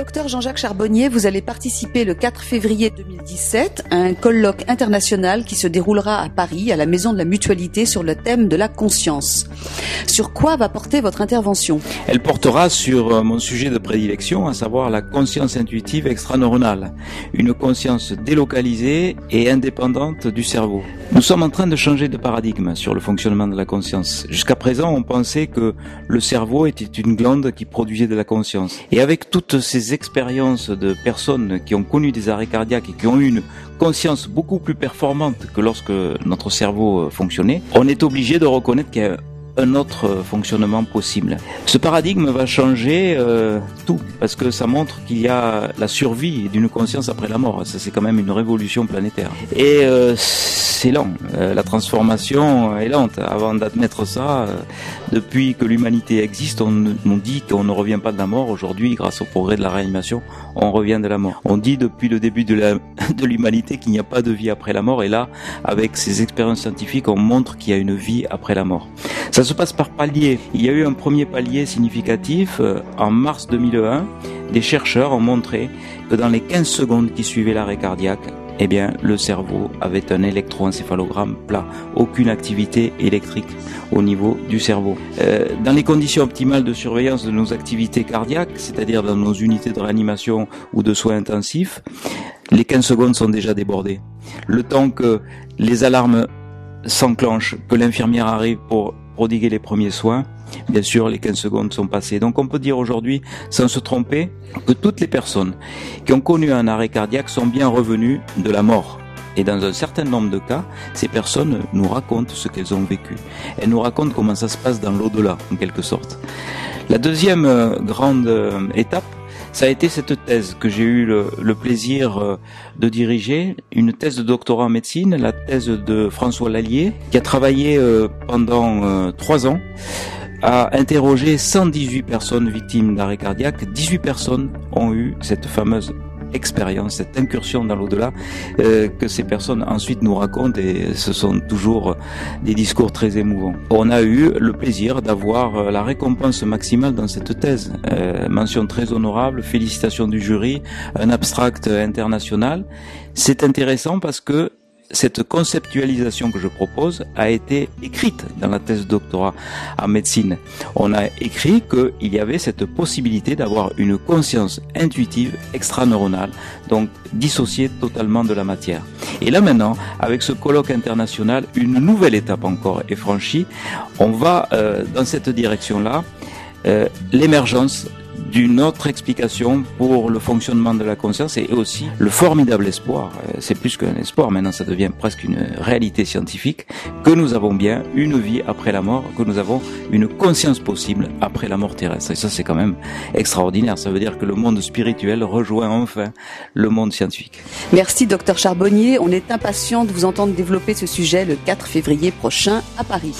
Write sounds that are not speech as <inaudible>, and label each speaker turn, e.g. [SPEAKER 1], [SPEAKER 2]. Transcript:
[SPEAKER 1] Docteur Jean-Jacques Charbonnier, vous allez participer le 4 février 2017 à un colloque international qui se déroulera à Paris, à la Maison de la Mutualité, sur le thème de la conscience. Sur quoi va porter votre intervention?
[SPEAKER 2] Elle portera sur euh, mon sujet de prédilection, à savoir la conscience intuitive extraneuronale, une conscience délocalisée et indépendante du cerveau. Nous sommes en train de changer de paradigme sur le fonctionnement de la conscience. Jusqu'à présent, on pensait que le cerveau était une glande qui produisait de la conscience. Et avec toutes ces expériences de personnes qui ont connu des arrêts cardiaques et qui ont eu une conscience beaucoup plus performante que lorsque notre cerveau euh, fonctionnait, on est obligé de reconnaître qu'il y a un autre fonctionnement possible. Ce paradigme va changer euh, tout parce que ça montre qu'il y a la survie d'une conscience après la mort. Ça c'est quand même une révolution planétaire. Et euh, c'est lent. Euh, la transformation est lente. Avant d'admettre ça, euh, depuis que l'humanité existe, on nous dit qu'on ne revient pas de la mort. Aujourd'hui, grâce au progrès de la réanimation, on revient de la mort. On dit depuis le début <laughs> de l'humanité qu'il n'y a pas de vie après la mort. Et là, avec ces expériences scientifiques, on montre qu'il y a une vie après la mort. Ça se passe par paliers. Il y a eu un premier palier significatif euh, en mars 2001. Des chercheurs ont montré que dans les 15 secondes qui suivaient l'arrêt cardiaque, eh bien, le cerveau avait un électroencéphalogramme plat, aucune activité électrique au niveau du cerveau. Euh, dans les conditions optimales de surveillance de nos activités cardiaques, c'est-à-dire dans nos unités de réanimation ou de soins intensifs, les 15 secondes sont déjà débordées. Le temps que les alarmes s'enclenchent, que l'infirmière arrive pour prodiguer les premiers soins, bien sûr, les 15 secondes sont passées. Donc on peut dire aujourd'hui, sans se tromper, que toutes les personnes qui ont connu un arrêt cardiaque sont bien revenues de la mort. Et dans un certain nombre de cas, ces personnes nous racontent ce qu'elles ont vécu. Elles nous racontent comment ça se passe dans l'au-delà, en quelque sorte. La deuxième euh, grande euh, étape, ça a été cette thèse que j'ai eu le, plaisir euh, de diriger, une thèse de doctorat en médecine, la thèse de François Lallier, qui a travaillé euh, pendant euh, trois ans a interrogé 118 personnes victimes d'arrêt cardiaque. 18 personnes ont eu cette fameuse expérience, cette incursion dans l'au-delà euh, que ces personnes ensuite nous racontent et ce sont toujours des discours très émouvants. On a eu le plaisir d'avoir euh, la récompense maximale dans cette thèse. Euh, mention très honorable, félicitations du jury, un abstract international. C'est intéressant parce que cette conceptualisation que je propose a été écrite dans la thèse de doctorat en médecine. On a écrit qu'il y avait cette possibilité d'avoir une conscience intuitive extraneuronale, donc dissociée totalement de la matière. Et là maintenant, avec ce colloque international, une nouvelle étape encore est franchie. On va euh, dans cette direction-là. Euh, l'émergence d'une autre explication pour le fonctionnement de la conscience et aussi le formidable espoir, euh, c'est plus qu'un espoir, maintenant ça devient presque une réalité scientifique, que nous avons bien une vie après la mort, que nous avons une conscience possible après la mort terrestre. Et ça c'est quand même extraordinaire, ça veut dire que le monde spirituel rejoint enfin le monde scientifique.
[SPEAKER 1] Merci docteur Charbonnier, on est impatient de vous entendre développer ce sujet le 4 février prochain à Paris.